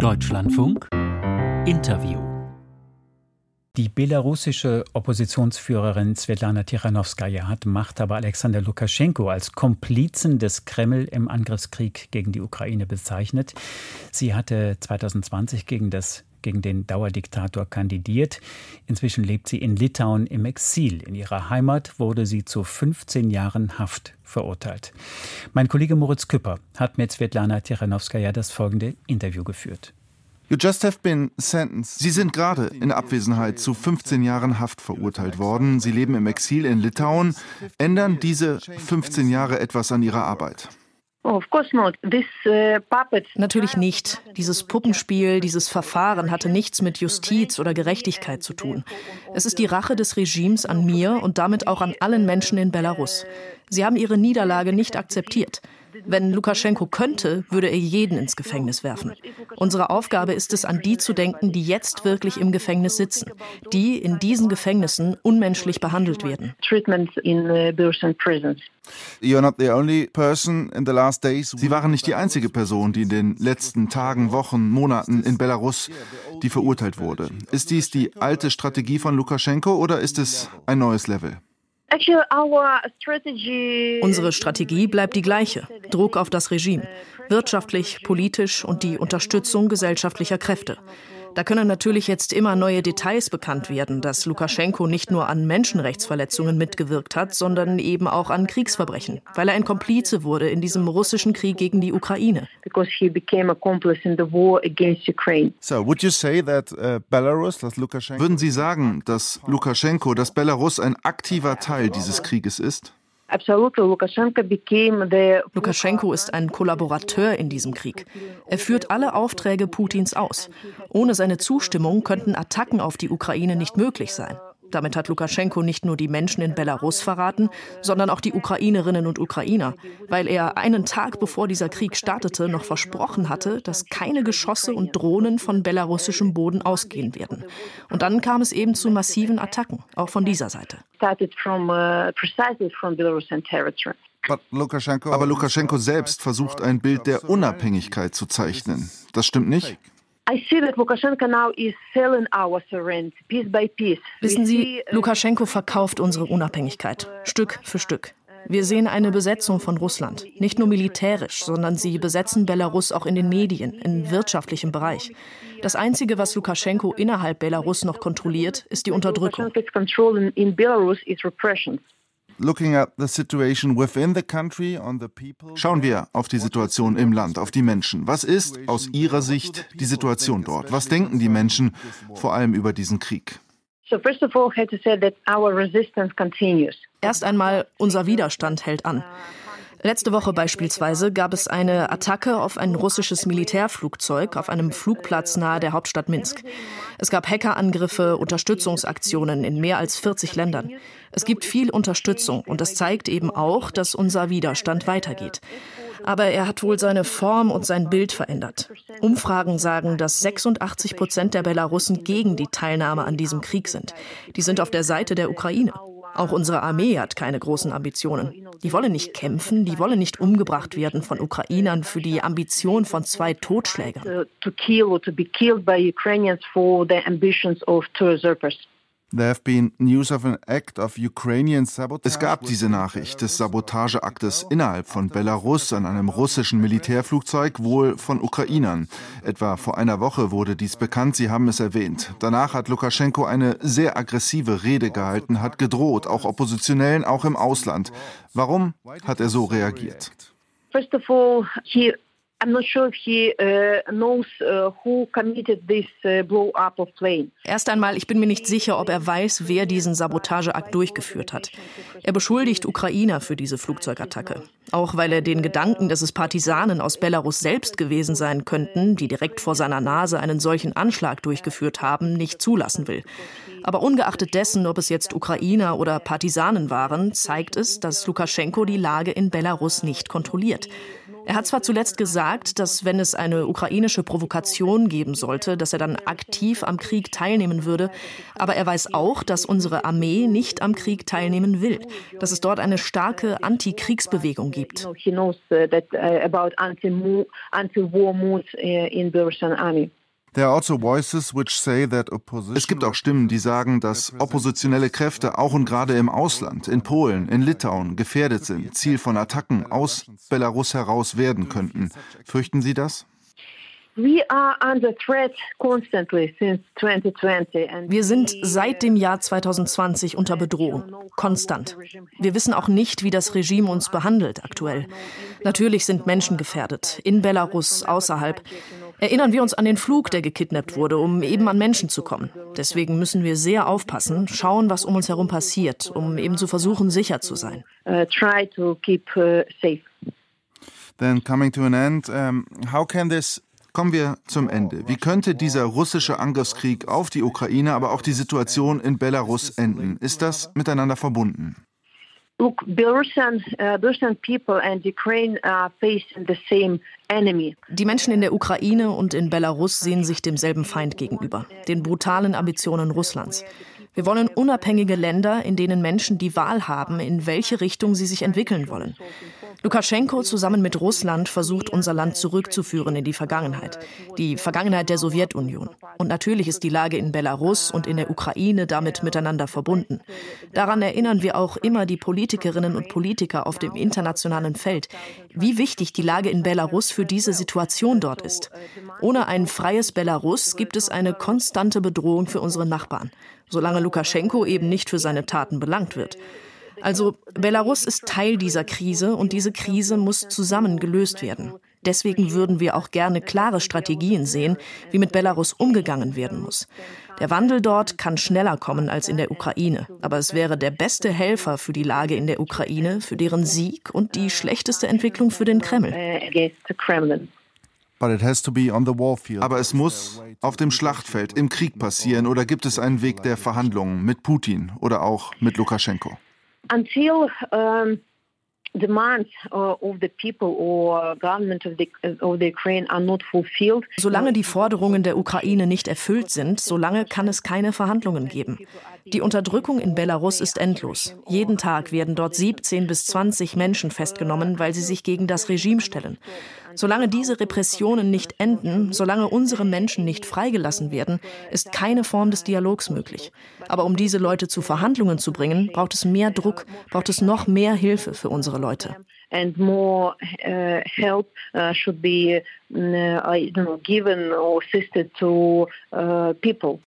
Deutschlandfunk Interview die belarussische Oppositionsführerin Svetlana Tichanowskaja hat Machthaber Alexander Lukaschenko als Komplizen des Kreml im Angriffskrieg gegen die Ukraine bezeichnet. Sie hatte 2020 gegen das gegen den Dauerdiktator kandidiert. Inzwischen lebt sie in Litauen im Exil. In ihrer Heimat wurde sie zu 15 Jahren Haft verurteilt. Mein Kollege Moritz Küpper hat mit Svetlana Tichanowskaja das folgende Interview geführt. Sie sind gerade in Abwesenheit zu 15 Jahren Haft verurteilt worden. Sie leben im Exil in Litauen. Ändern diese 15 Jahre etwas an Ihrer Arbeit? Oh, uh, Natürlich nicht. Dieses Puppenspiel, dieses Verfahren hatte nichts mit Justiz oder Gerechtigkeit zu tun. Es ist die Rache des Regimes an mir und damit auch an allen Menschen in Belarus. Sie haben ihre Niederlage nicht akzeptiert. Wenn Lukaschenko könnte, würde er jeden ins Gefängnis werfen. Unsere Aufgabe ist es, an die zu denken, die jetzt wirklich im Gefängnis sitzen, die in diesen Gefängnissen unmenschlich behandelt werden. Sie waren nicht die einzige Person, die in den letzten Tagen, Wochen, Monaten in Belarus, die verurteilt wurde. Ist dies die alte Strategie von Lukaschenko oder ist es ein neues Level? Unsere Strategie bleibt die gleiche. Druck auf das Regime, wirtschaftlich, politisch und die Unterstützung gesellschaftlicher Kräfte. Da können natürlich jetzt immer neue Details bekannt werden, dass Lukaschenko nicht nur an Menschenrechtsverletzungen mitgewirkt hat, sondern eben auch an Kriegsverbrechen, weil er ein Komplize wurde in diesem russischen Krieg gegen die Ukraine. So, would you say that uh, Belarus, dass Lukaschenko Würden Sie sagen, dass Lukaschenko, dass Belarus ein aktiver Teil dieses Krieges ist? Lukaschenko ist ein Kollaborateur in diesem Krieg. Er führt alle Aufträge Putins aus. Ohne seine Zustimmung könnten Attacken auf die Ukraine nicht möglich sein. Damit hat Lukaschenko nicht nur die Menschen in Belarus verraten, sondern auch die Ukrainerinnen und Ukrainer, weil er einen Tag bevor dieser Krieg startete noch versprochen hatte, dass keine Geschosse und Drohnen von belarussischem Boden ausgehen werden. Und dann kam es eben zu massiven Attacken, auch von dieser Seite. Uh, Aber Lukaschenko selbst versucht ein Bild der Unabhängigkeit zu zeichnen. Das stimmt nicht? Wissen Sie, Lukaschenko verkauft unsere Unabhängigkeit, Stück für Stück. Wir sehen eine Besetzung von Russland, nicht nur militärisch, sondern sie besetzen Belarus auch in den Medien, im wirtschaftlichen Bereich. Das Einzige, was Lukaschenko innerhalb Belarus noch kontrolliert, ist die Unterdrückung. Schauen wir auf die Situation im Land, auf die Menschen. Was ist aus Ihrer Sicht die Situation dort? Was denken die Menschen vor allem über diesen Krieg? Erst einmal, unser Widerstand hält an. Letzte Woche beispielsweise gab es eine Attacke auf ein russisches Militärflugzeug auf einem Flugplatz nahe der Hauptstadt Minsk. Es gab Hackerangriffe, Unterstützungsaktionen in mehr als 40 Ländern. Es gibt viel Unterstützung und das zeigt eben auch, dass unser Widerstand weitergeht. Aber er hat wohl seine Form und sein Bild verändert. Umfragen sagen, dass 86 Prozent der Belarussen gegen die Teilnahme an diesem Krieg sind. Die sind auf der Seite der Ukraine. Auch unsere Armee hat keine großen Ambitionen. Die wollen nicht kämpfen, die wollen nicht umgebracht werden von Ukrainern für die Ambition von zwei Totschlägern. Es gab diese Nachricht des Sabotageaktes innerhalb von Belarus an einem russischen Militärflugzeug, wohl von Ukrainern. Etwa vor einer Woche wurde dies bekannt, Sie haben es erwähnt. Danach hat Lukaschenko eine sehr aggressive Rede gehalten, hat gedroht, auch Oppositionellen, auch im Ausland. Warum hat er so reagiert? First of all, he Uh, uh, uh. Erst einmal, ich bin mir nicht sicher, ob er weiß, wer diesen Sabotageakt durchgeführt hat. Er beschuldigt Ukrainer für diese Flugzeugattacke, auch weil er den Gedanken, dass es Partisanen aus Belarus selbst gewesen sein könnten, die direkt vor seiner Nase einen solchen Anschlag durchgeführt haben, nicht zulassen will. Aber ungeachtet dessen, ob es jetzt Ukrainer oder Partisanen waren, zeigt es, dass Lukaschenko die Lage in Belarus nicht kontrolliert. Er hat zwar zuletzt gesagt, dass wenn es eine ukrainische Provokation geben sollte, dass er dann aktiv am Krieg teilnehmen würde, aber er weiß auch, dass unsere Armee nicht am Krieg teilnehmen will, dass es dort eine starke Antikriegsbewegung gibt. Also es gibt auch Stimmen, die sagen, dass oppositionelle Kräfte auch und gerade im Ausland, in Polen, in Litauen, gefährdet sind, Ziel von Attacken aus Belarus heraus werden könnten. Fürchten Sie das? Wir sind seit dem Jahr 2020 unter Bedrohung, konstant. Wir wissen auch nicht, wie das Regime uns behandelt aktuell. Natürlich sind Menschen gefährdet, in Belarus, außerhalb. Erinnern wir uns an den Flug, der gekidnappt wurde, um eben an Menschen zu kommen. Deswegen müssen wir sehr aufpassen, schauen, was um uns herum passiert, um eben zu versuchen, sicher zu sein. Uh, try to keep uh, safe. Then coming to an end, um, how can this Kommen wir zum Ende. Wie könnte dieser russische Angriffskrieg auf die Ukraine, aber auch die Situation in Belarus enden? Ist das miteinander verbunden? Look, Belarusian, uh, Belarusian people and Ukraine are facing the same enemy. Die Menschen in der Ukraine und in Belarus sehen sich demselben Feind gegenüber, den brutalen Ambitionen Russlands. Wir wollen unabhängige Länder, in denen Menschen die Wahl haben, in welche Richtung sie sich entwickeln wollen. Lukaschenko zusammen mit Russland versucht, unser Land zurückzuführen in die Vergangenheit, die Vergangenheit der Sowjetunion. Und natürlich ist die Lage in Belarus und in der Ukraine damit miteinander verbunden. Daran erinnern wir auch immer die Politikerinnen und Politiker auf dem internationalen Feld, wie wichtig die Lage in Belarus für diese Situation dort ist. Ohne ein freies Belarus gibt es eine konstante Bedrohung für unsere Nachbarn, solange Lukaschenko eben nicht für seine Taten belangt wird. Also Belarus ist Teil dieser Krise und diese Krise muss zusammen gelöst werden. Deswegen würden wir auch gerne klare Strategien sehen, wie mit Belarus umgegangen werden muss. Der Wandel dort kann schneller kommen als in der Ukraine, aber es wäre der beste Helfer für die Lage in der Ukraine, für deren Sieg und die schlechteste Entwicklung für den Kreml. Aber es muss auf dem Schlachtfeld im Krieg passieren oder gibt es einen Weg der Verhandlungen mit Putin oder auch mit Lukaschenko? Until um, demands uh, of the people or government of the, of the Ukraine are not fulfilled. Solange die Forderungen der Ukraine nicht erfüllt sind, solange kann es keine Verhandlungen geben. Die Unterdrückung in Belarus ist endlos. Jeden Tag werden dort 17 bis 20 Menschen festgenommen, weil sie sich gegen das Regime stellen. Solange diese Repressionen nicht enden, solange unsere Menschen nicht freigelassen werden, ist keine Form des Dialogs möglich. Aber um diese Leute zu Verhandlungen zu bringen, braucht es mehr Druck, braucht es noch mehr Hilfe für unsere Leute. And more uh, help uh, should be uh, given or assisted to uh, people.